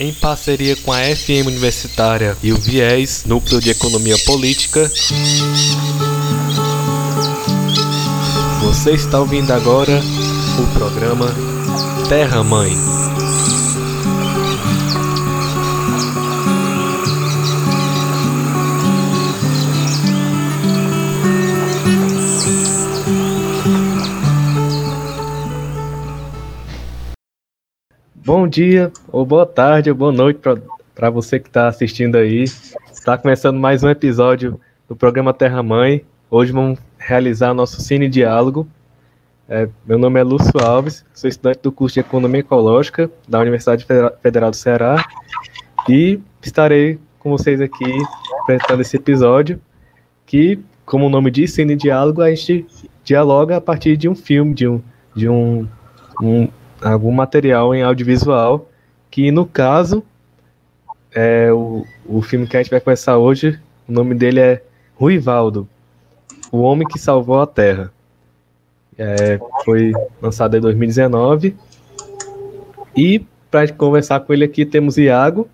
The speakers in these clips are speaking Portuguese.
Em parceria com a FM Universitária e o Viés, Núcleo de Economia Política, você está ouvindo agora o programa Terra Mãe. Bom dia, ou boa tarde, ou boa noite para você que está assistindo aí. Está começando mais um episódio do programa Terra Mãe. Hoje vamos realizar nosso Cine Diálogo. É, meu nome é Lúcio Alves, sou estudante do curso de Economia Ecológica da Universidade Federal do Ceará e estarei com vocês aqui apresentando esse episódio que, como o nome diz, Cine Diálogo, a gente dialoga a partir de um filme, de um, de um, um algum material em audiovisual, que no caso, é o, o filme que a gente vai começar hoje, o nome dele é Ruivaldo, O Homem que Salvou a Terra. É, foi lançado em 2019. E para conversar com ele aqui temos Iago.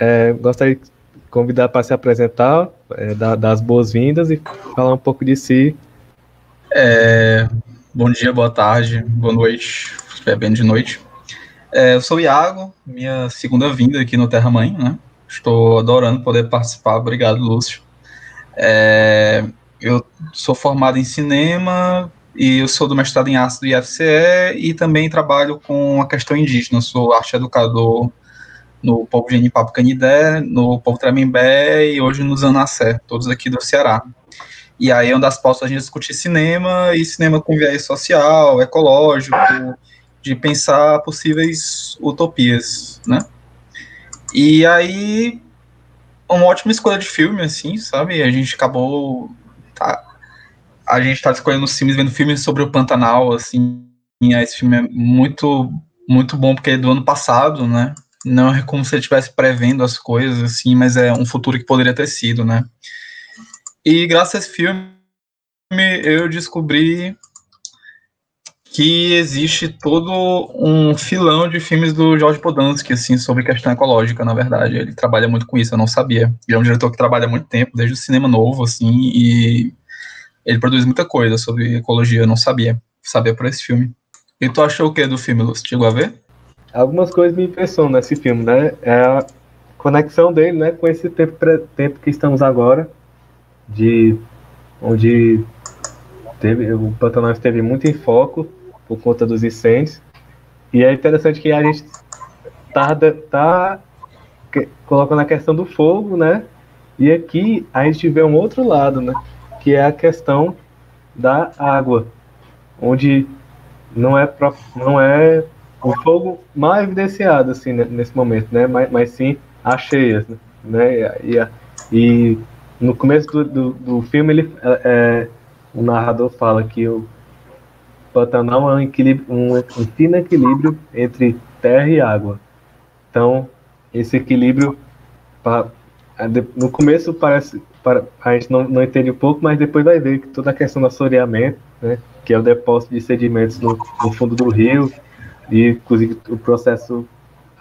É, gostaria de convidar para se apresentar, é, dar, dar as boas-vindas e falar um pouco de si. É, Bom dia, boa tarde, boa noite, se estiver bem de noite. É, eu sou o Iago, minha segunda vinda aqui no Terra Mãe, né? Estou adorando poder participar, obrigado, Lúcio. É, eu sou formado em cinema e eu sou do mestrado em arte do IFCE e também trabalho com a questão indígena. Eu sou arte educador no povo de Papo Canidé, no povo Tremembé e hoje no Zanacé, todos aqui do Ceará. E aí é uma das pautas a gente discutir cinema e cinema com viés social, ecológico, de pensar possíveis utopias, né? E aí uma ótima escolha de filme, assim, sabe? A gente acabou tá, a gente tá escolhendo filmes, vendo filmes sobre o Pantanal, assim. esse filme é muito muito bom porque é do ano passado, né? Não é como se ele estivesse prevendo as coisas, assim, mas é um futuro que poderia ter sido, né? E graças a esse filme eu descobri que existe todo um filão de filmes do Jorge Podansky, assim, sobre questão ecológica, na verdade. Ele trabalha muito com isso, eu não sabia. Ele é um diretor que trabalha há muito tempo, desde o cinema novo, assim, e ele produz muita coisa sobre ecologia, eu não sabia. Sabia por esse filme. E tu achou o que do filme, Lúcio? Chegou a ver? Algumas coisas me impressionam nesse filme, né? É a conexão dele, né, com esse tempo, tempo que estamos agora, de onde teve, o Pantanal esteve muito em foco por conta dos incêndios. E é interessante que a gente tá, tá colocando a questão do fogo, né? E aqui a gente vê um outro lado, né? Que é a questão da água, onde não é não é o fogo mais evidenciado assim nesse momento, né? Mas, mas sim as cheias, né? E, e, e no começo do, do, do filme, ele, é, é, o narrador fala que o Pantanal é um, equilíbrio, um, um fino equilíbrio entre terra e água. Então, esse equilíbrio, pra, no começo parece, para, a gente não, não entende um pouco, mas depois vai ver que toda a questão do assoreamento, né, que é o depósito de sedimentos no, no fundo do rio, e inclusive o processo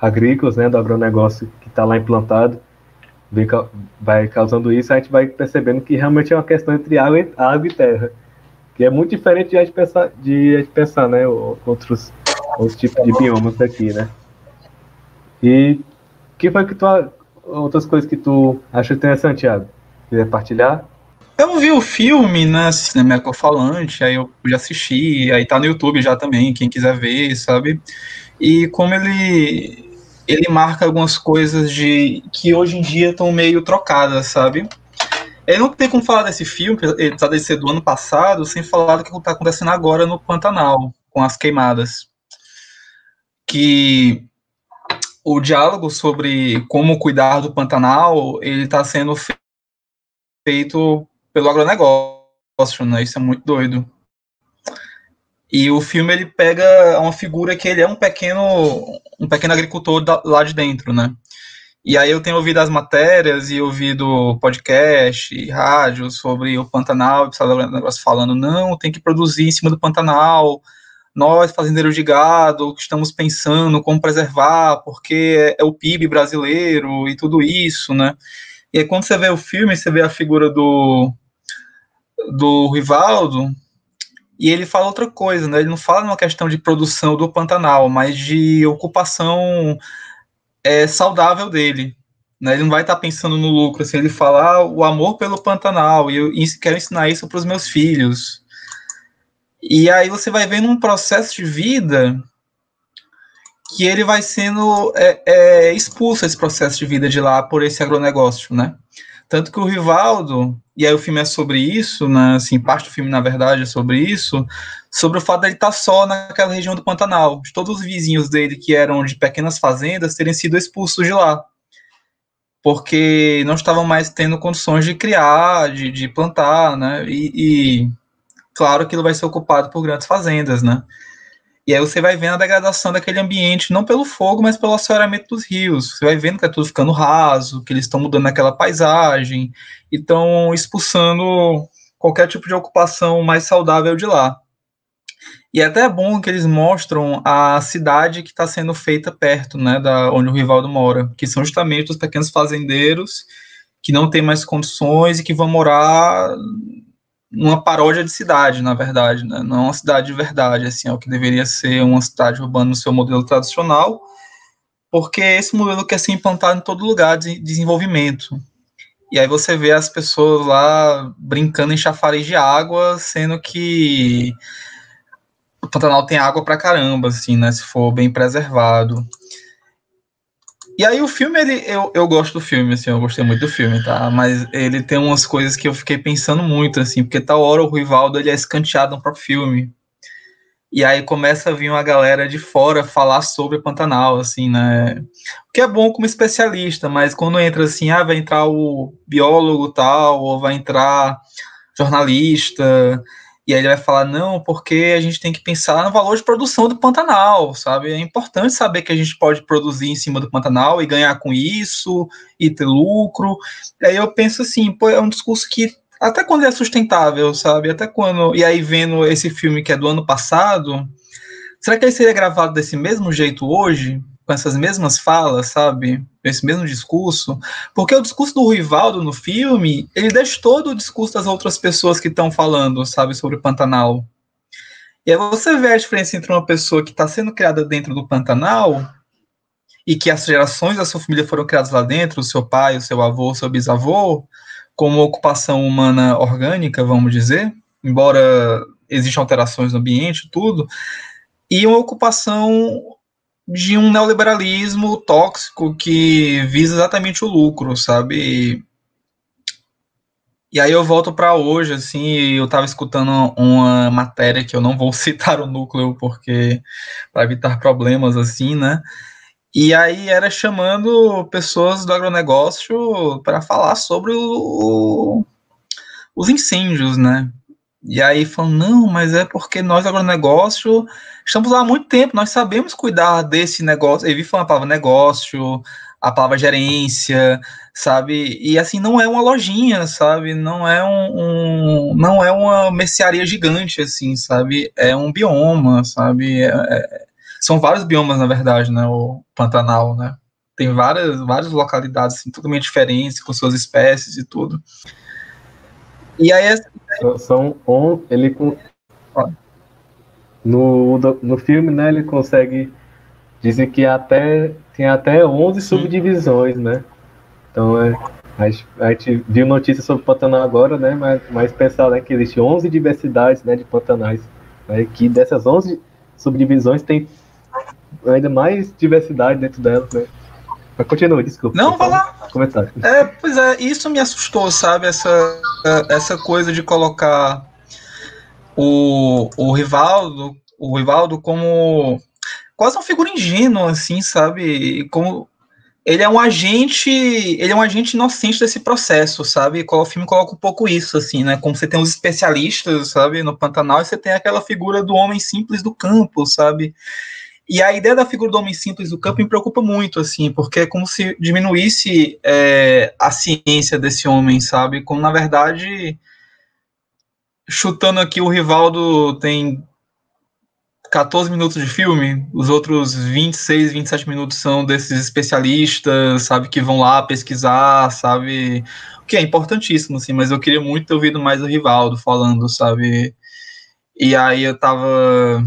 agrícola, né, do agronegócio que está lá implantado, vai causando isso, a gente vai percebendo que realmente é uma questão entre água e, água e terra. Que é muito diferente de a gente pensar, de a gente pensar né, outros, outros tipos de biomas aqui, né? E que foi que tu, outras coisas que tu achou interessante, Thiago? Quiser partilhar? Eu vi o filme, né, Cinema Ecofalante, aí eu já assisti, aí tá no YouTube já também, quem quiser ver, sabe? E como ele ele marca algumas coisas de que hoje em dia estão meio trocadas, sabe? Eu não tem como falar desse filme, ele tá de ser do ano passado, sem falar do que está acontecendo agora no Pantanal, com as queimadas. Que o diálogo sobre como cuidar do Pantanal, ele está sendo feito pelo agronegócio, né? Isso é muito doido. E o filme ele pega uma figura que ele é um pequeno um pequeno agricultor da, lá de dentro, né? E aí eu tenho ouvido as matérias e ouvido podcast e rádio sobre o Pantanal, o negócio falando, não, tem que produzir em cima do Pantanal, nós, fazendeiros de gado, que estamos pensando como preservar, porque é o PIB brasileiro e tudo isso, né? E aí, quando você vê o filme, você vê a figura do, do Rivaldo, e ele fala outra coisa, né? Ele não fala numa questão de produção do Pantanal, mas de ocupação é, saudável dele. Né? Ele não vai estar tá pensando no lucro, assim, ele fala ah, o amor pelo Pantanal, e eu quero ensinar isso para os meus filhos. E aí você vai vendo um processo de vida que ele vai sendo é, é, expulso esse processo de vida de lá por esse agronegócio, né? Tanto que o Rivaldo, e aí o filme é sobre isso, né, assim, parte do filme, na verdade, é sobre isso, sobre o fato dele estar só naquela região do Pantanal, de todos os vizinhos dele que eram de pequenas fazendas terem sido expulsos de lá, porque não estavam mais tendo condições de criar, de, de plantar, né, e, e claro que ele vai ser ocupado por grandes fazendas, né, e aí você vai vendo a degradação daquele ambiente, não pelo fogo, mas pelo assoreamento dos rios. Você vai vendo que é tudo ficando raso, que eles estão mudando aquela paisagem e estão expulsando qualquer tipo de ocupação mais saudável de lá. E é até bom que eles mostram a cidade que está sendo feita perto, né, da onde o Rivaldo mora, que são justamente os pequenos fazendeiros que não têm mais condições e que vão morar uma paródia de cidade, na verdade, né? não uma cidade de verdade, assim, é o que deveria ser uma cidade urbana no seu modelo tradicional, porque esse modelo quer ser implantado em todo lugar de desenvolvimento. E aí você vê as pessoas lá brincando em chafariz de água, sendo que o Pantanal tem água pra caramba, assim, né, se for bem preservado. E aí o filme, ele, eu, eu gosto do filme, assim, eu gostei muito do filme, tá? Mas ele tem umas coisas que eu fiquei pensando muito, assim, porque tal hora o Ruivaldo, ele é escanteado no próprio filme. E aí começa a vir uma galera de fora falar sobre Pantanal, assim, né? O que é bom como especialista, mas quando entra assim, ah, vai entrar o biólogo tal, ou vai entrar jornalista, e aí ele vai falar, não, porque a gente tem que pensar no valor de produção do Pantanal, sabe? É importante saber que a gente pode produzir em cima do Pantanal e ganhar com isso, e ter lucro. E aí eu penso assim, pô, é um discurso que até quando é sustentável, sabe? Até quando. E aí, vendo esse filme que é do ano passado, será que ele seria gravado desse mesmo jeito hoje? Com essas mesmas falas, sabe? Esse mesmo discurso. Porque o discurso do Rivaldo no filme, ele deixa todo o discurso das outras pessoas que estão falando, sabe, sobre o Pantanal. E aí você vê a diferença entre uma pessoa que está sendo criada dentro do Pantanal e que as gerações da sua família foram criadas lá dentro, o seu pai, o seu avô, o seu bisavô, como ocupação humana orgânica, vamos dizer, embora existam alterações no ambiente, tudo, e uma ocupação de um neoliberalismo tóxico que visa exatamente o lucro, sabe? E aí eu volto para hoje, assim, eu estava escutando uma matéria que eu não vou citar o núcleo porque para evitar problemas assim, né? E aí era chamando pessoas do agronegócio para falar sobre o, os incêndios, né? E aí falam, não, mas é porque nós agronegócio estamos lá há muito tempo, nós sabemos cuidar desse negócio. Eu vi falando a palavra negócio, a palavra gerência, sabe? E assim, não é uma lojinha, sabe? Não é um, um não é uma mercearia gigante, assim, sabe? É um bioma, sabe? É, é, são vários biomas, na verdade, né? O Pantanal, né? Tem várias, várias localidades assim, totalmente diferentes, com suas espécies e tudo. E aí. São, on, ele, no, no filme, né, ele consegue. Dizem que até, tem até 11 Sim. subdivisões, né? Então, é, a, gente, a gente viu notícias sobre Pantanal agora, né? Mas, mas pensar né, que existe 11 diversidades né, de Pantanais. Né, que dessas 11 subdivisões tem ainda mais diversidade dentro delas, né? Mas continua, desculpa. Não, vai lá. Comentário. É, pois é, isso me assustou, sabe? Essa, essa coisa de colocar o, o Rivaldo, o Rivaldo como quase uma figura ingênua, assim, sabe? Como ele é um agente, ele é um agente inocente desse processo, sabe? O filme coloca um pouco isso, assim, né? Como você tem os especialistas, sabe, no Pantanal, e você tem aquela figura do homem simples do campo, sabe? E a ideia da figura do homem simples do campo me preocupa muito, assim, porque é como se diminuísse é, a ciência desse homem, sabe? Como, na verdade, chutando aqui, o Rivaldo tem 14 minutos de filme, os outros 26, 27 minutos são desses especialistas, sabe, que vão lá pesquisar, sabe, o que é importantíssimo, assim, mas eu queria muito ter ouvido mais o Rivaldo falando, sabe, e aí eu tava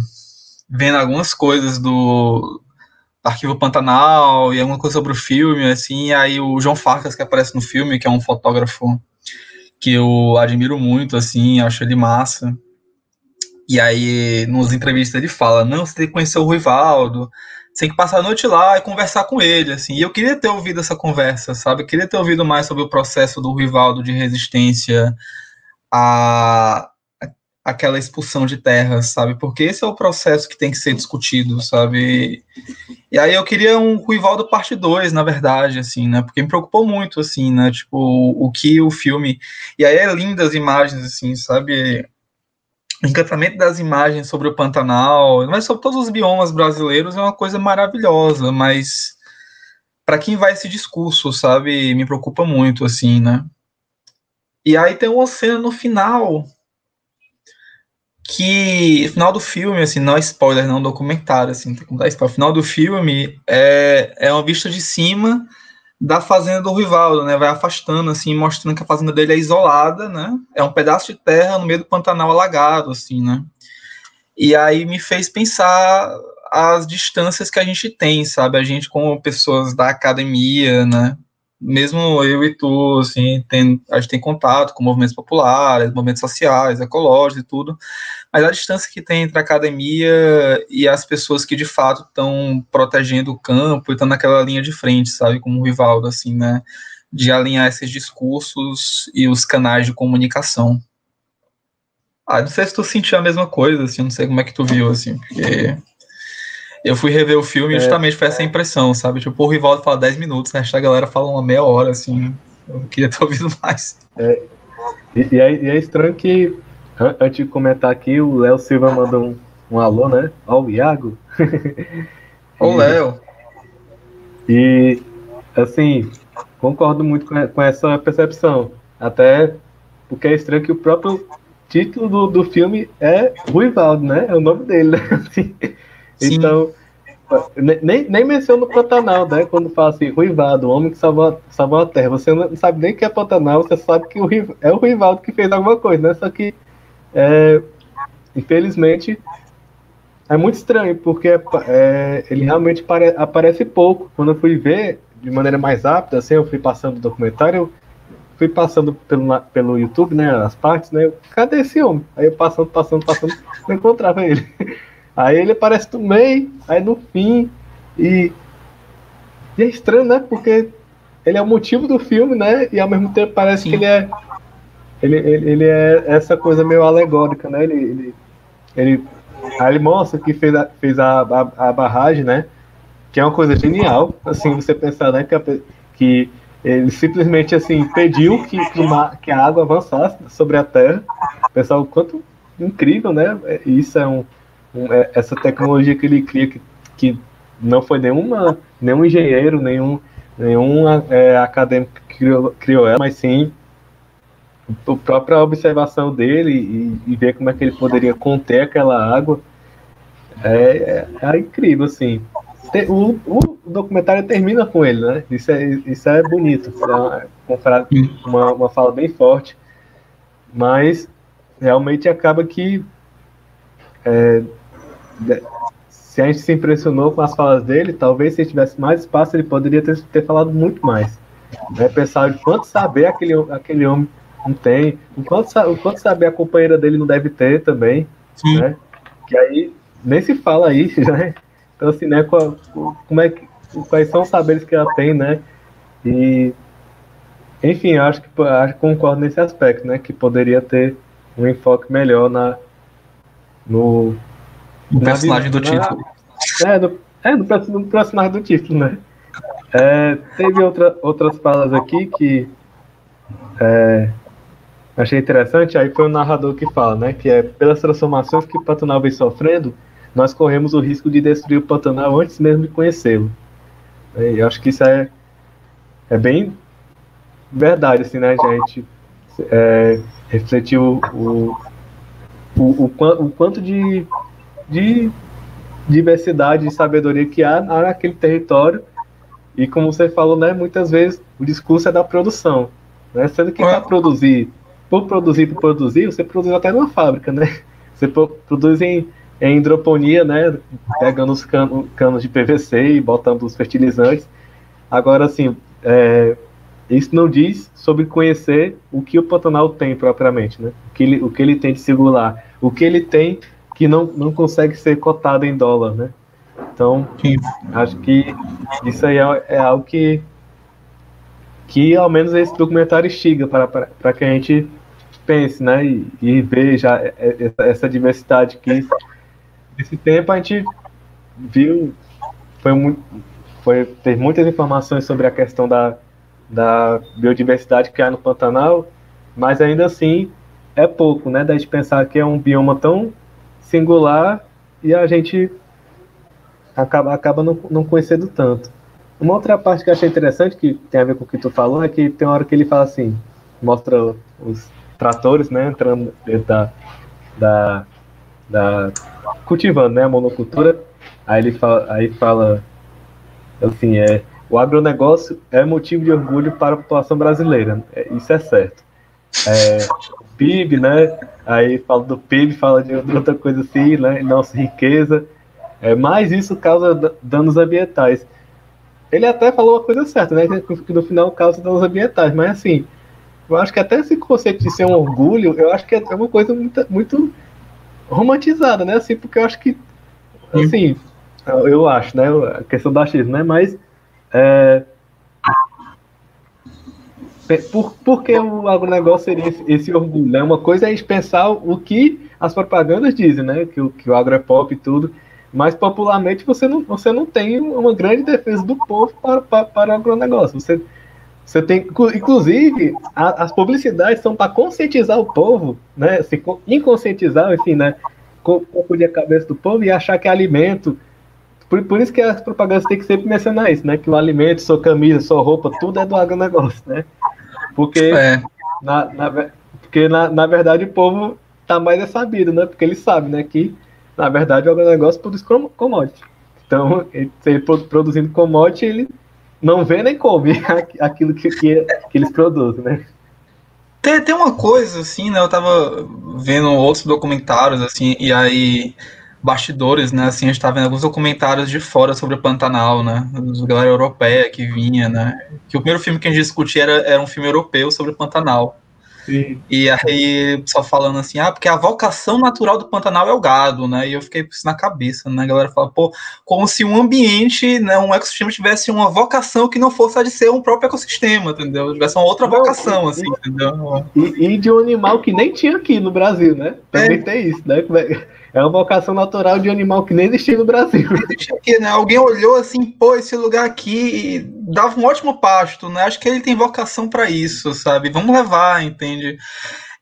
vendo algumas coisas do Arquivo Pantanal e alguma coisa sobre o filme, assim, aí o João Farcas que aparece no filme, que é um fotógrafo que eu admiro muito, assim, acho ele massa, e aí, nos entrevistas, ele fala: não, você tem que conhecer o Rivaldo, você tem que passar a noite lá e conversar com ele, assim. E eu queria ter ouvido essa conversa, sabe? Eu queria ter ouvido mais sobre o processo do Rivaldo de resistência a aquela expulsão de terras, sabe? Porque esse é o processo que tem que ser discutido, sabe? E aí eu queria um Rivaldo parte 2, na verdade, assim, né? Porque me preocupou muito, assim, né? Tipo, o que o filme... E aí é lindas as imagens, assim, sabe? o encantamento das imagens sobre o Pantanal, mas sobre todos os biomas brasileiros é uma coisa maravilhosa, mas para quem vai esse discurso, sabe, me preocupa muito, assim, né? E aí tem uma cena no final que final do filme, assim, não é spoiler, não é um documentário, assim, tem como dar spoiler. final do filme é, é uma vista de cima da fazenda do Rivaldo, né? Vai afastando, assim, mostrando que a fazenda dele é isolada, né? É um pedaço de terra no meio do Pantanal alagado, assim, né? E aí me fez pensar as distâncias que a gente tem, sabe? A gente como pessoas da academia, né? Mesmo eu e tu, assim, tem, a gente tem contato com movimentos populares, movimentos sociais, ecológicos e tudo, mas a distância que tem entre a academia e as pessoas que de fato estão protegendo o campo e estão naquela linha de frente, sabe, como o Rivaldo, assim, né, de alinhar esses discursos e os canais de comunicação. Ah, não sei se tu sentiu a mesma coisa, assim, não sei como é que tu viu, assim, porque eu fui rever o filme e é, justamente foi essa impressão, sabe, tipo, o Rivaldo fala 10 minutos, né, a galera fala uma meia hora, assim, eu queria ter ouvido mais. É, e, e, é, e é estranho que Antes de comentar aqui, o Léo Silva mandou um, um alô, né? Ó, o Iago. Ô, Léo. E, assim, concordo muito com, com essa percepção. Até porque é estranho que o próprio título do, do filme é Ruivaldo, né? É o nome dele, né? Assim, então, nem, nem menciona o Pantanal, né? Quando fala assim, Ruivado, o homem que salvou, salvou a terra. Você não sabe nem que é Pantanal, você sabe que o, é o Ruivaldo que fez alguma coisa, né? Só que é, infelizmente, é muito estranho, porque é, ele realmente apare, aparece pouco. Quando eu fui ver de maneira mais rápida, assim, eu fui passando o documentário, fui passando pelo, pelo YouTube, né, as partes, né, eu, cadê esse homem? Aí eu passando, passando, passando, não encontrava ele. Aí ele aparece no meio, aí no fim, e, e é estranho, né, porque ele é o motivo do filme, né, e ao mesmo tempo parece Sim. que ele é ele, ele, ele, é essa coisa meio alegórica, né? Ele, ele, ele, aí ele mostra que fez, a, fez a, a, a, barragem, né? Que é uma coisa genial, assim, você pensar, né? Que, a, que ele simplesmente, assim, impediu que, que, uma, que a água avançasse sobre a Terra. Pessoal, quanto incrível, né? Isso é um, um é, essa tecnologia que ele cria que, que não foi nenhuma, nenhum engenheiro, nenhum, nenhum é, acadêmico que criou, criou ela, mas sim a própria observação dele e, e, ver como é que ele poderia conter aquela água é, é, é incrível, assim. O, o, documentário termina com ele, né? Isso é, isso é bonito. É uma, uma fala bem forte. Mas realmente acaba que é, se a gente se impressionou com as falas dele, talvez se ele tivesse mais espaço, ele poderia ter, ter falado muito mais. Né? Pensar de quanto saber aquele, aquele homem não tem. O quanto, o quanto saber a companheira dele não deve ter também. Sim. Né? Que aí nem se fala isso, né? Então, assim, né? Qual, como é que, quais são os saberes que ela tem, né? E. Enfim, acho que acho, concordo nesse aspecto, né? Que poderia ter um enfoque melhor na. No. No personagem do título. É, no, é no, no personagem do título, né? É, teve outra, outras falas aqui que. É, achei interessante, aí foi o narrador que fala, né, que é pelas transformações que o Pantanal vem sofrendo, nós corremos o risco de destruir o Pantanal antes mesmo de conhecê-lo. E eu acho que isso é, é bem verdade, assim, né, gente? É, refletir o, o, o, o, o quanto de, de diversidade e sabedoria que há naquele território. E como você falou, né, muitas vezes o discurso é da produção. Né? Sendo que para produzir, por produzir, por produzir, você produz até numa fábrica, né? Você produz em, em hidroponia, né? Pegando os canos, canos de PVC e botando os fertilizantes. Agora, assim, é, isso não diz sobre conhecer o que o Pantanal tem propriamente, né? O que ele, o que ele tem de singular, o que ele tem que não, não consegue ser cotado em dólar, né? Então, Sim. acho que isso aí é, é, algo que, que ao menos esse documentário instiga para, para, para que a gente pense, né? E, e veja essa, essa diversidade que nesse tempo a gente viu, foi muito, foi, teve muitas informações sobre a questão da, da biodiversidade que há no Pantanal, mas ainda assim é pouco, né? Da gente pensar que é um bioma tão singular e a gente acaba, acaba não, não conhecendo tanto. Uma outra parte que eu achei interessante, que tem a ver com o que tu falou, é que tem uma hora que ele fala assim, mostra os tratores, né, entrando dentro da, da, da cultivando, né, a monocultura, aí ele fala, aí fala assim, é, o agronegócio é motivo de orgulho para a população brasileira, é, isso é certo. É, PIB, né, aí fala do PIB, fala de outra coisa assim, né, nossa riqueza, é, mas isso causa danos ambientais. Ele até falou uma coisa certa, né, que no final causa danos ambientais, mas assim, eu acho que até esse conceito de ser um orgulho, eu acho que é uma coisa muito, muito romantizada, né? Assim, porque eu acho que, assim, eu acho, né? A questão do achismo, né? Mas, é, por, por que o agronegócio seria esse, esse, orgulho? Né? Uma coisa é a gente pensar o que as propagandas dizem, né? Que, que o agro é pop e tudo, mas popularmente você não, você não tem uma grande defesa do povo para, para, para o agronegócio. Você você tem, inclusive, a, as publicidades são para conscientizar o povo, né? Se inconscientizar, enfim, né? Confundir a cabeça do povo e achar que é alimento. Por, por isso que as propagandas têm que sempre mencionar isso, né? Que o alimento, sua camisa, sua roupa, tudo é do agronegócio, né? Porque, é. na, na, porque na, na verdade, o povo tá mais é sabido, né? Porque ele sabe, né? Que, na verdade, o agronegócio produz commodity. Então, ele, ele produzindo commodity, ele não vê nem come aquilo que, que, que eles produzem, né? Tem, tem uma coisa, assim, né? Eu tava vendo outros documentários, assim, e aí bastidores, né? Assim, a gente tá vendo alguns documentários de fora sobre o Pantanal, né? Da galera europeia que vinha, né? Que o primeiro filme que a gente discutia era, era um filme europeu sobre o Pantanal. Sim. E aí, só falando assim, ah, porque a vocação natural do Pantanal é o gado, né? E eu fiquei com isso na cabeça, né? A galera fala, pô, como se um ambiente, né, um ecossistema tivesse uma vocação que não fosse a de ser um próprio ecossistema, entendeu? Tivesse uma outra não, vocação, e, assim, entendeu? E, e, de um animal que nem tinha aqui no Brasil, né? Também é. tem isso, né? É uma vocação natural de animal que nem existia no Brasil. Aqui, né? Alguém olhou assim, pô, esse lugar aqui dava um ótimo pasto, né? Acho que ele tem vocação para isso, sabe? Vamos levar, entende?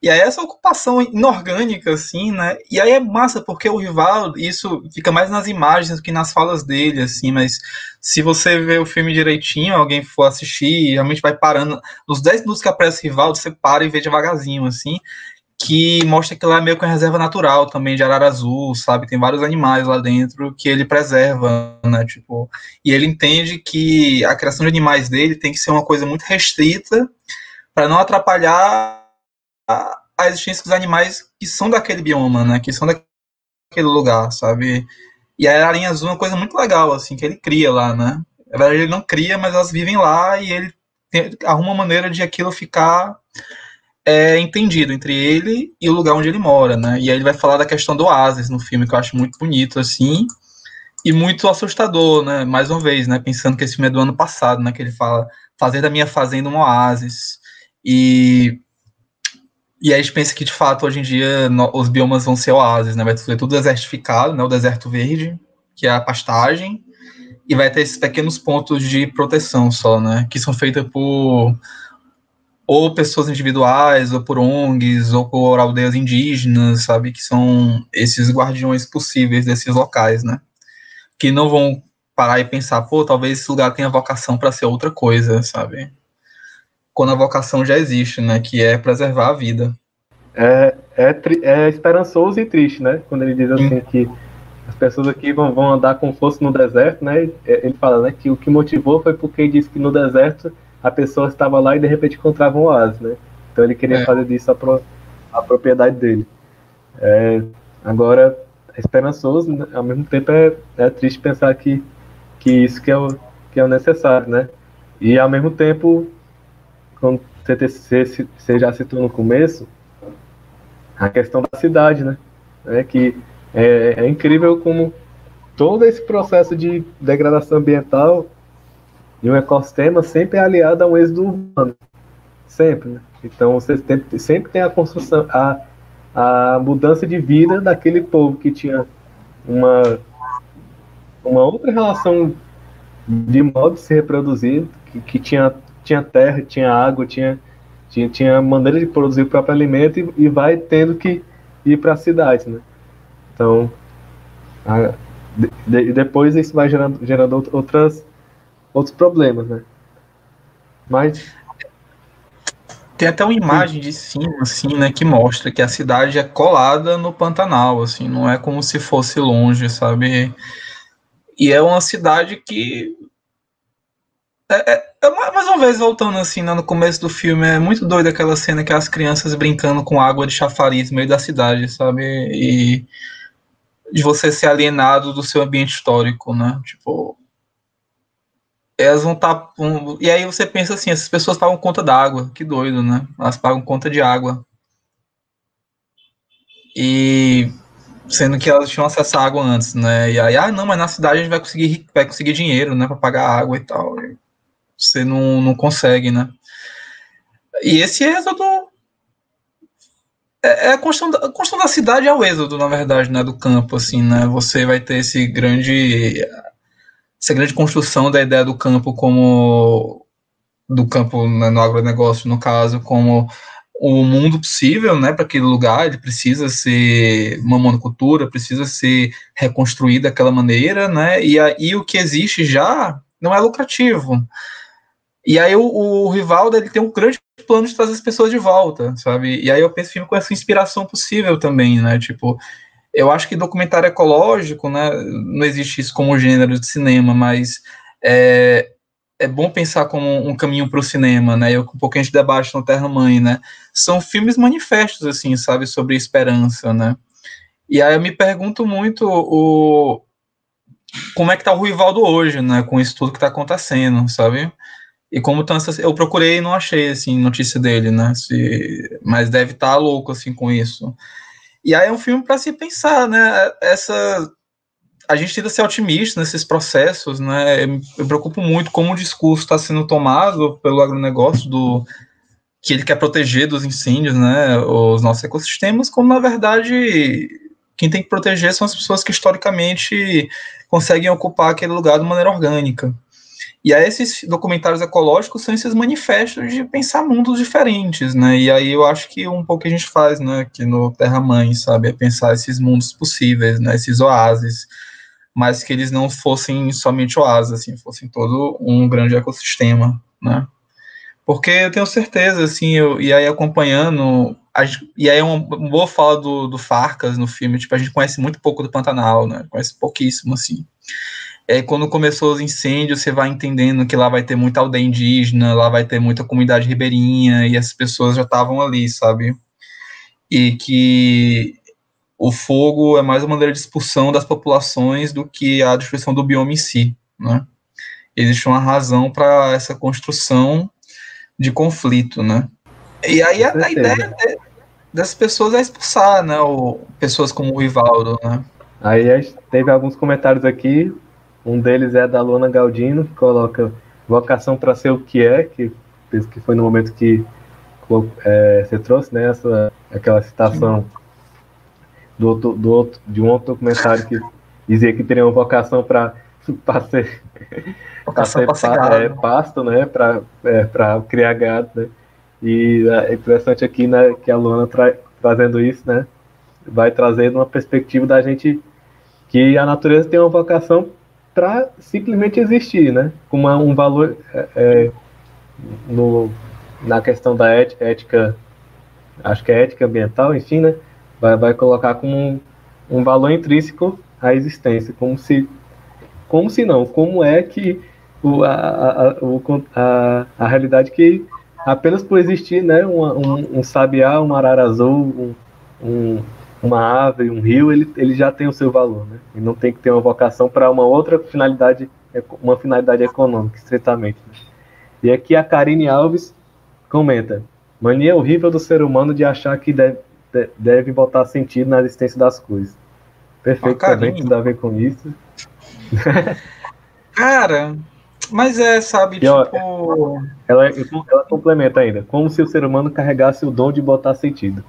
E aí essa ocupação inorgânica, assim, né? E aí é massa, porque o rival, isso fica mais nas imagens do que nas falas dele, assim, mas se você ver o filme direitinho, alguém for assistir, realmente vai parando. Nos 10 minutos que aparece o rival, você para e vê devagarzinho, assim que mostra que lá é meio que uma reserva natural também de arara azul, sabe? Tem vários animais lá dentro que ele preserva, né? Tipo, e ele entende que a criação de animais dele tem que ser uma coisa muito restrita para não atrapalhar a, a, existência dos animais que são daquele bioma, né? Que são daquele lugar, sabe? E a ararinha azul é uma coisa muito legal, assim, que ele cria lá, né? Na verdade, ele não cria, mas elas vivem lá e ele tem, arruma uma maneira de aquilo ficar é entendido entre ele e o lugar onde ele mora, né? E aí ele vai falar da questão do oásis no filme, que eu acho muito bonito, assim, e muito assustador, né? Mais uma vez, né? Pensando que esse filme é do ano passado, né? Que ele fala fazer da minha fazenda um oásis. E, e aí a gente pensa que, de fato, hoje em dia no, os biomas vão ser oásis, né? Vai ser tudo desertificado, né? O deserto verde, que é a pastagem, e vai ter esses pequenos pontos de proteção só, né? Que são feitos por ou pessoas individuais, ou por ONGs, ou por aldeias indígenas, sabe, que são esses guardiões possíveis desses locais, né? Que não vão parar e pensar, pô, talvez esse lugar tenha vocação para ser outra coisa, sabe? Quando a vocação já existe, né? Que é preservar a vida. É, é, é esperançoso e triste, né? Quando ele diz assim Sim. que as pessoas aqui vão, vão andar como fosse no deserto, né? Ele fala, né, que o que motivou foi porque ele disse que no deserto a pessoa estava lá e de repente encontrava um oásis, né? Então ele queria é. fazer disso a, pro, a propriedade dele. É, agora, é esperançoso, né? ao mesmo tempo é, é triste pensar que, que isso que é, o, que é o necessário, né? E ao mesmo tempo, como você, você já citou no começo, a questão da cidade, né? É que é, é incrível como todo esse processo de degradação ambiental e um ecossistema sempre é aliado a um êxodo urbano. Sempre, né? Então você tem, sempre tem a construção, a, a mudança de vida daquele povo que tinha uma, uma outra relação de modo de se reproduzir, que, que tinha, tinha terra, tinha água, tinha, tinha, tinha maneira de produzir o próprio alimento e, e vai tendo que ir para a cidade, né? Então, a, de, depois isso vai gerando, gerando outras outros problemas, né? Mas tem até uma imagem de cima, assim, né, que mostra que a cidade é colada no Pantanal, assim, não é como se fosse longe, sabe? E é uma cidade que é, é, é, mais uma vez voltando assim, né, no começo do filme, é muito doido aquela cena que as crianças brincando com água de chafariz no meio da cidade, sabe? E de você ser alienado do seu ambiente histórico, né? Tipo, elas vão estar. Tá, um, e aí você pensa assim, essas pessoas pagam conta d'água, que doido, né? Elas pagam conta de água. E sendo que elas tinham acesso à água antes, né? E aí, ah, não, mas na cidade a gente vai conseguir, vai conseguir dinheiro, né, para pagar água e tal. E você não, não consegue, né? E esse êxodo é, é a construção, da, a construção da cidade é o êxodo, na verdade, né, do campo, assim, né? Você vai ter esse grande essa grande construção da ideia do campo como do campo né, no agronegócio, no caso, como o mundo possível, né, para aquele lugar, ele precisa ser uma monocultura, precisa ser reconstruído daquela maneira, né, e aí o que existe já não é lucrativo. E aí o, o Rivaldo, ele tem um grande plano de trazer as pessoas de volta, sabe, e aí eu penso filme com essa inspiração possível também, né, tipo, eu acho que documentário ecológico, né, não existe isso como gênero de cinema, mas é, é bom pensar como um caminho para o cinema, né, eu, um pouco a gente debate no Terra Mãe, né, são filmes manifestos, assim, sabe, sobre esperança, né, e aí eu me pergunto muito o, como é que tá o Rivaldo hoje, né, com isso tudo que está acontecendo, sabe, e como essas, eu procurei e não achei, assim, notícia dele, né, se, mas deve estar tá louco, assim, com isso, e aí é um filme para se pensar, né? Essa a gente tenta ser otimista nesses processos, né? Eu me preocupo muito como o discurso está sendo tomado pelo agronegócio do que ele quer proteger dos incêndios, né? Os nossos ecossistemas, como na verdade quem tem que proteger são as pessoas que historicamente conseguem ocupar aquele lugar de maneira orgânica. E aí esses documentários ecológicos são esses manifestos de pensar mundos diferentes, né? E aí eu acho que um pouco que a gente faz, né, aqui no Terra Mãe, sabe, é pensar esses mundos possíveis, né, esses oásis, mas que eles não fossem somente oásis, assim, fossem todo um grande ecossistema, né? Porque eu tenho certeza, assim, eu, e aí acompanhando, a, e aí é uma, uma boa fala do, do Farcas no filme, tipo, a gente conhece muito pouco do Pantanal, né? Conhece pouquíssimo, assim. É, quando começou os incêndios, você vai entendendo que lá vai ter muita aldeia indígena, lá vai ter muita comunidade ribeirinha, e as pessoas já estavam ali, sabe? E que o fogo é mais uma maneira de expulsão das populações do que a destruição do bioma em si, né? Existe uma razão para essa construção de conflito, né? E aí a, a ideia das pessoas é expulsar, né? O, pessoas como o Rivaldo, né? Aí teve alguns comentários aqui um deles é da Luana Galdino, que coloca vocação para ser o que é, que, que foi no momento que é, você trouxe, né, essa, aquela citação do outro, do outro, de um outro documentário que dizia que teria uma vocação para ser, pra ser pa, é, pasto, né, para é, criar gado, né, e é interessante aqui, né, que a Luana tra, trazendo isso, né, vai trazendo uma perspectiva da gente que a natureza tem uma vocação para simplesmente existir, né? Com um valor é, é, no, na questão da ética, acho que é ética ambiental, enfim, né? Vai, vai colocar como um, um valor intrínseco a existência, como se, como se não, como é que o, a, a, a, a realidade que apenas por existir, né, um, um, um sabiá, um arara azul, um, um, uma ave, um rio, ele, ele já tem o seu valor, né? E não tem que ter uma vocação para uma outra finalidade, uma finalidade econômica, estritamente. Né? E aqui a Karine Alves comenta: mania horrível do ser humano de achar que deve, deve botar sentido na existência das coisas. Perfeito, também tudo a ver com isso. Cara, mas é, sabe, e, tipo. Ela, ela complementa ainda, como se o ser humano carregasse o dom de botar sentido.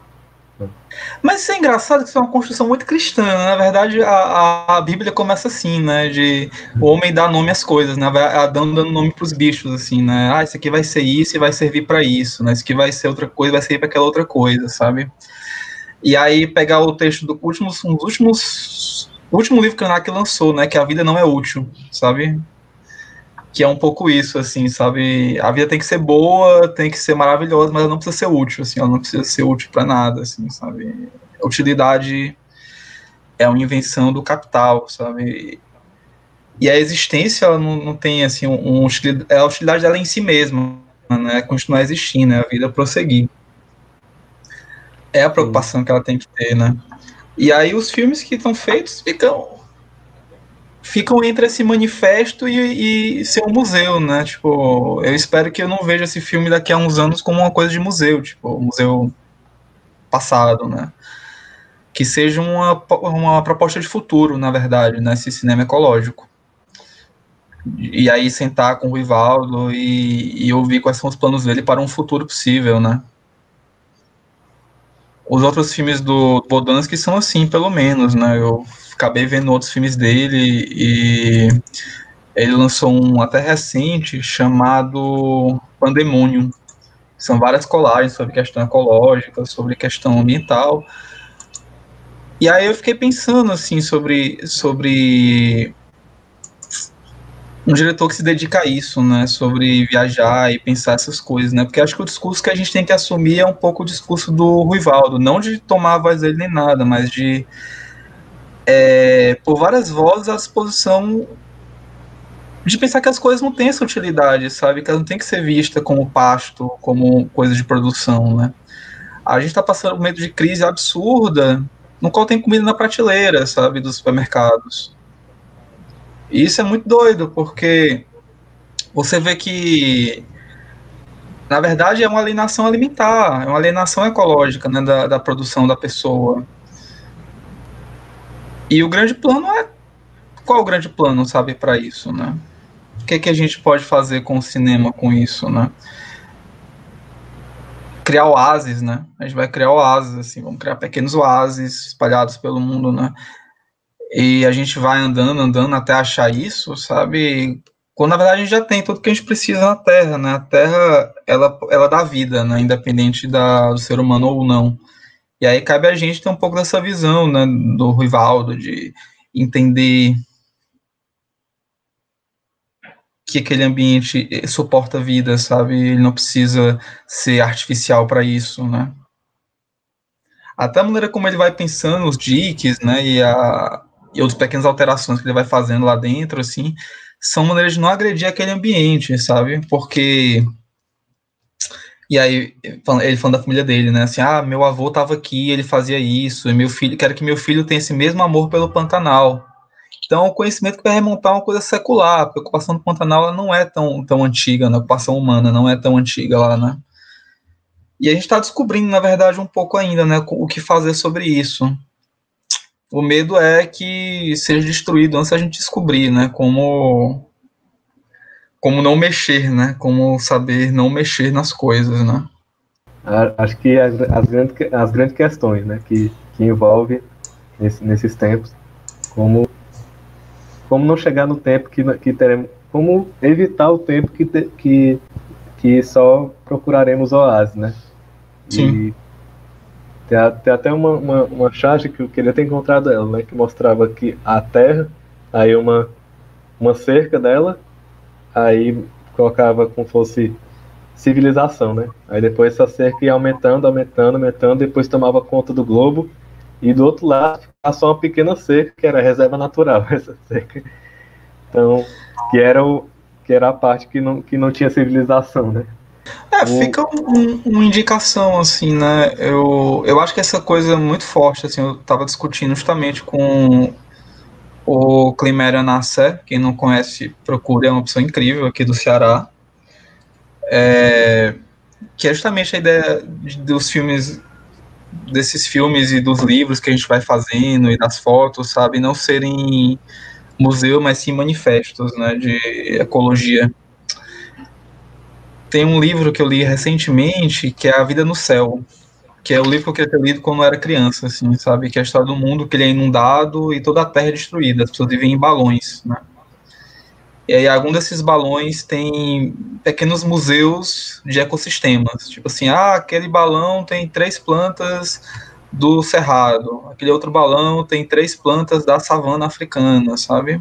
Mas isso é engraçado que isso é uma construção muito cristã. Né? Na verdade, a, a Bíblia começa assim, né? De o homem dá nome às coisas, né? Adão dando nome para os bichos, assim, né? Ah, isso aqui vai ser isso e vai servir para isso, né? Isso aqui vai ser outra coisa, vai servir para aquela outra coisa, sabe? E aí pegar o texto do último, um últimos, último livro que o Anak lançou, né? Que a vida não é útil, sabe? Que é um pouco isso, assim, sabe? A vida tem que ser boa, tem que ser maravilhosa, mas ela não precisa ser útil, assim, ela não precisa ser útil para nada, assim, sabe? A utilidade é uma invenção do capital, sabe? E a existência, ela não, não tem, assim, um, um é a utilidade dela em si mesma, né? Continuar existindo, né? A vida prosseguir. É a preocupação que ela tem que ter, né? E aí os filmes que estão feitos ficam ficam entre esse manifesto e, e, ser um museu, né? Tipo, eu espero que eu não veja esse filme daqui a uns anos como uma coisa de museu, tipo, museu passado, né? Que seja uma, uma proposta de futuro, na verdade, né? Esse cinema ecológico. E aí sentar com o Rivaldo e, e ouvir quais são os planos dele para um futuro possível, né? Os outros filmes do Bodansky são assim, pelo menos, né? Eu acabei vendo outros filmes dele e ele lançou um até recente chamado Pandemonium. São várias colagens sobre questão ecológica, sobre questão ambiental. E aí eu fiquei pensando assim sobre sobre um diretor que se dedica a isso, né, sobre viajar e pensar essas coisas, né, porque acho que o discurso que a gente tem que assumir é um pouco o discurso do Ruivaldo, não de tomar a voz dele nem nada, mas de é, por várias vozes a disposição de pensar que as coisas não têm essa utilidade, sabe? Que elas não têm que ser vistas como pasto, como coisa de produção, né? A gente está passando um medo de crise absurda, no qual tem comida na prateleira, sabe, dos supermercados. E isso é muito doido, porque você vê que, na verdade, é uma alienação alimentar, é uma alienação ecológica, né, da, da produção da pessoa. E o grande plano é. Qual o grande plano, sabe, para isso, né? O que, que a gente pode fazer com o cinema com isso, né? Criar oásis, né? A gente vai criar oásis, assim, vamos criar pequenos oásis espalhados pelo mundo, né? E a gente vai andando, andando até achar isso, sabe? Quando na verdade a gente já tem tudo que a gente precisa na Terra, né? A Terra, ela, ela dá vida, né? Independente da, do ser humano ou não. E aí cabe a gente ter um pouco dessa visão, né, do Rivaldo, de entender que aquele ambiente suporta a vida, sabe? Ele não precisa ser artificial para isso, né? Até a maneira como ele vai pensando os diques, né, e, a, e pequenas alterações que ele vai fazendo lá dentro, assim, são maneiras de não agredir aquele ambiente, sabe? Porque e aí, ele falando da família dele, né? Assim, ah, meu avô estava aqui, ele fazia isso, e meu filho, quero que meu filho tenha esse mesmo amor pelo Pantanal. Então, o conhecimento que vai remontar uma coisa secular, a preocupação do Pantanal não é tão, tão antiga, né? a ocupação humana não é tão antiga lá, né? E a gente está descobrindo, na verdade, um pouco ainda, né, o que fazer sobre isso. O medo é que seja destruído antes da gente descobrir, né, como como não mexer, né? Como saber não mexer nas coisas, né? Acho que as, as, grandes, as grandes questões, né? Que, que envolve nesse, nesses tempos, como, como não chegar no tempo que, que teremos, como evitar o tempo que, te, que, que só procuraremos oásis, né? Sim. E tem, tem até uma, uma, uma charge que eu queria ter encontrado ela, né? Que mostrava que a Terra, aí uma, uma cerca dela aí colocava como fosse civilização, né? Aí depois essa cerca ia aumentando, aumentando, aumentando, depois tomava conta do globo, e do outro lado só uma pequena cerca, que era reserva natural, essa cerca. Então, que era, o, que era a parte que não, que não tinha civilização, né? É, fica um, uma indicação, assim, né? Eu, eu acho que essa coisa é muito forte, assim, eu tava discutindo justamente com o Climério Nassé, quem não conhece, procure, é uma opção incrível aqui do Ceará. É, que é justamente a ideia dos filmes, desses filmes e dos livros que a gente vai fazendo e das fotos, sabe, não serem museu, mas sim manifestos, né, de ecologia. Tem um livro que eu li recentemente que é A Vida no Céu, que é o livro que eu queria ter lido quando eu era criança, assim, sabe? Que é a história do mundo que ele é inundado e toda a terra é destruída, as pessoas vivem em balões, né? E aí, algum desses balões tem pequenos museus de ecossistemas. Tipo assim, ah, aquele balão tem três plantas do cerrado, aquele outro balão tem três plantas da savana africana, sabe?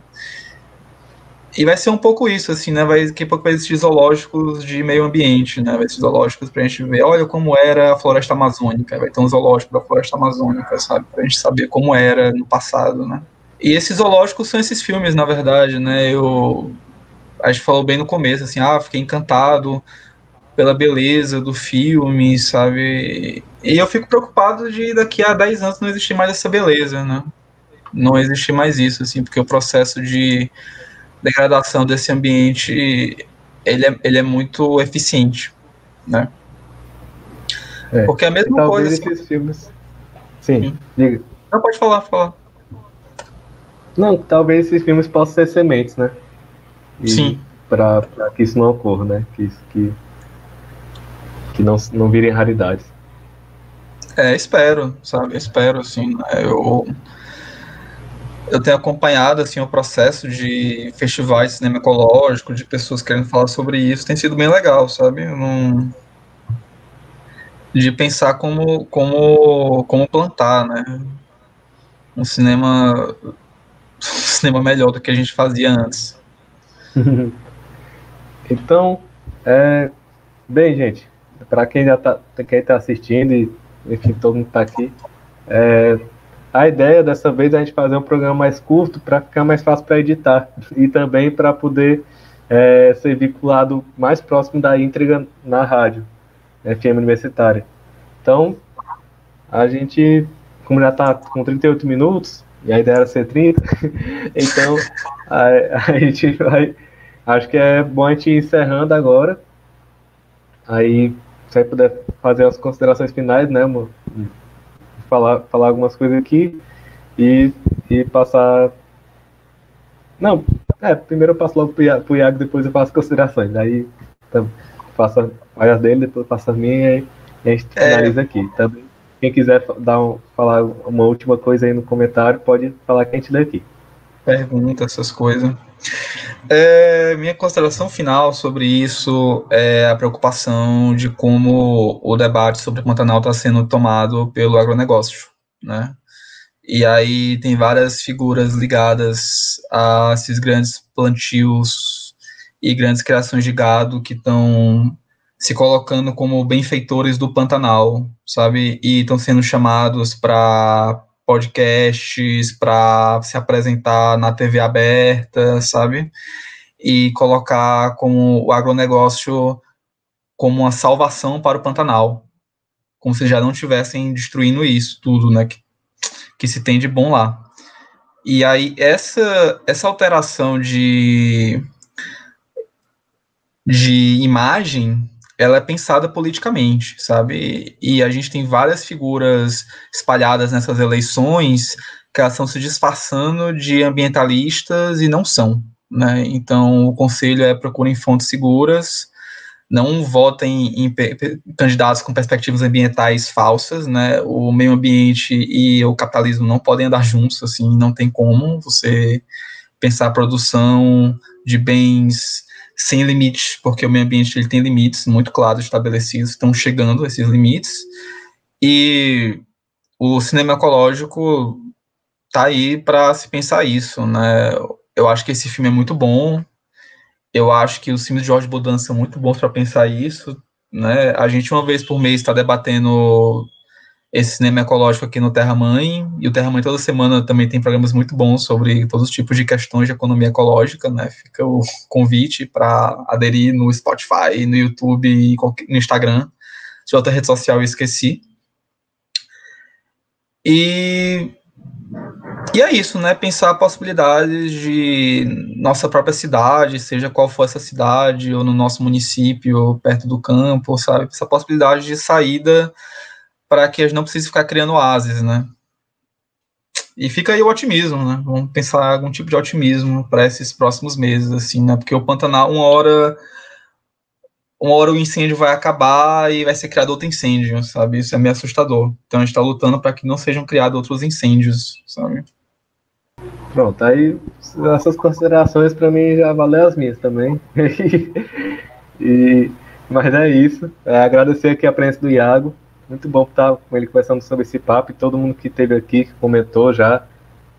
E vai ser um pouco isso, assim, né? Vai, daqui a pouco vai existir zoológicos de meio ambiente, né? Vai ser zoológicos pra gente ver, olha como era a floresta amazônica, vai ter um zoológico da floresta amazônica, sabe? Pra gente saber como era no passado, né? E esses zoológicos são esses filmes, na verdade, né? Eu. A gente falou bem no começo, assim, ah, fiquei encantado pela beleza do filme, sabe? E eu fico preocupado de daqui a 10 anos não existir mais essa beleza, né? Não existir mais isso, assim, porque o processo de degradação desse ambiente ele é, ele é muito eficiente, né? É. Porque é a mesma coisa. Assim... esses filmes. Sim, hum. diga. Não, pode falar, falar. Não, talvez esses filmes possam ser sementes, né? E Sim. Para que isso não ocorra, né? Que, isso, que, que não, não virem raridades. É, espero, sabe? Espero, assim. Né? Eu eu tenho acompanhado assim o processo de festivais de cinema ecológico, de pessoas querendo falar sobre isso, tem sido bem legal, sabe? Não... De pensar como, como, como plantar, né? Um cinema, um cinema melhor do que a gente fazia antes. então, é... bem, gente, para quem já tá, quem tá assistindo e enfim, todo mundo tá aqui, é, a ideia dessa vez é a gente fazer um programa mais curto para ficar mais fácil para editar e também para poder é, ser vinculado mais próximo da íntegra na rádio FM universitária. Então, a gente, como já está com 38 minutos, e a ideia era ser 30, então a, a gente vai. Acho que é bom a gente ir encerrando agora. Aí, se você puder fazer as considerações finais, né, amor? Falar, falar algumas coisas aqui e, e passar. Não, é, primeiro eu passo logo pro Iago, pro Iago depois eu faço considerações. Daí então, faço as dele, depois faço as minhas e a gente é... finaliza aqui. Também, quem quiser dar um, falar uma última coisa aí no comentário, pode falar que a gente lê aqui. Pergunta essas coisas. É, minha consideração final sobre isso é a preocupação de como o debate sobre o Pantanal está sendo tomado pelo agronegócio, né? E aí tem várias figuras ligadas a esses grandes plantios e grandes criações de gado que estão se colocando como benfeitores do Pantanal, sabe? E estão sendo chamados para podcasts, para se apresentar na TV aberta, sabe? E colocar como o agronegócio como uma salvação para o Pantanal, como se já não estivessem destruindo isso tudo, né? Que, que se tem de bom lá. E aí essa essa alteração de de imagem ela é pensada politicamente, sabe? E a gente tem várias figuras espalhadas nessas eleições que elas estão se disfarçando de ambientalistas e não são, né? Então, o conselho é procurem fontes seguras, não votem em, candidatos com perspectivas ambientais falsas, né? O meio ambiente e o capitalismo não podem andar juntos, assim, não tem como você pensar a produção de bens sem limites, porque o meio ambiente ele tem limites muito claros estabelecidos, estão chegando esses limites, e o cinema ecológico tá aí para se pensar isso, né? Eu acho que esse filme é muito bom, eu acho que os filmes de Jorge Bodan são muito bons para pensar isso, né? A gente uma vez por mês está debatendo esse cinema ecológico aqui no Terra Mãe, e o Terra Mãe toda semana também tem programas muito bons sobre todos os tipos de questões de economia ecológica, né? Fica o convite para aderir no Spotify, no YouTube no Instagram. De outra rede social eu esqueci. E, e é isso, né? Pensar possibilidades de nossa própria cidade, seja qual for essa cidade, ou no nosso município, ou perto do campo, sabe? Essa possibilidade de saída para que gente não precise ficar criando oásis, né? E fica aí o otimismo, né? Vamos pensar algum tipo de otimismo para esses próximos meses, assim, né? Porque o Pantanal, uma hora, uma hora o incêndio vai acabar e vai ser criado outro incêndio, sabe? Isso é meio assustador. Então a gente está lutando para que não sejam criados outros incêndios, sabe? Pronto, aí essas considerações para mim já valeu as minhas também. e, mas é isso. É agradecer aqui a presença do Iago muito bom estar com ele conversando sobre esse papo e todo mundo que esteve aqui, que comentou já,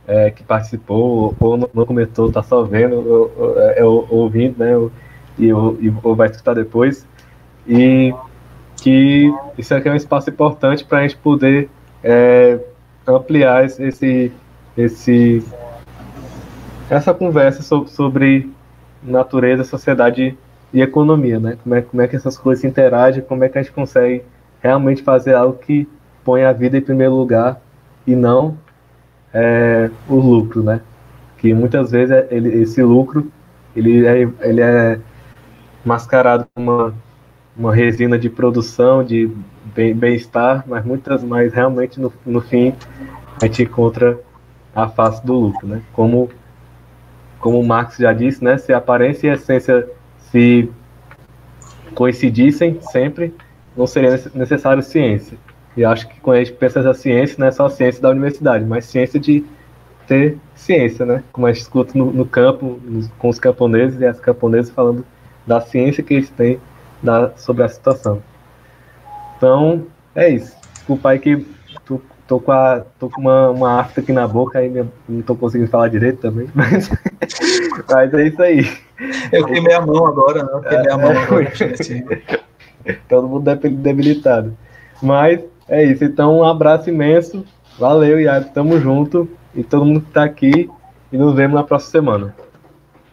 é, que participou, ou não, comentou, está só vendo, ou, ou, é, ouvindo, né? Ou, e, ou vai escutar depois. E que isso aqui é um espaço importante para a gente poder é, ampliar esse, esse, essa conversa sobre, sobre natureza, sociedade e economia, né? Como é, como é que essas coisas se interagem, como é que a gente consegue realmente fazer algo que põe a vida em primeiro lugar e não é, o lucro, né? Que muitas vezes é, ele, esse lucro ele é, ele é mascarado como uma, uma resina de produção, de bem-estar, mas muitas, mas realmente no, no fim a gente encontra a face do lucro, né? Como como Marx já disse, né? Se aparência e essência se coincidissem sempre, não seria necessário ciência. E acho que quando a gente pensa essa ciência, não é só ciência da universidade, mas ciência de ter ciência, né? Como a gente escuta no, no campo, com os camponeses e as camponesas falando da ciência que eles têm da, sobre a situação. Então, é isso. Desculpa aí que tô, tô com, a, tô com uma, uma afta aqui na boca, aí não tô conseguindo falar direito também, mas, mas é isso aí. Eu queimei a mão agora, né? Eu queimei a mão é, agora. Todo mundo debilitado. Mas é isso. Então, um abraço imenso. Valeu, Iago. Tamo junto. E todo mundo que tá aqui. E nos vemos na próxima semana.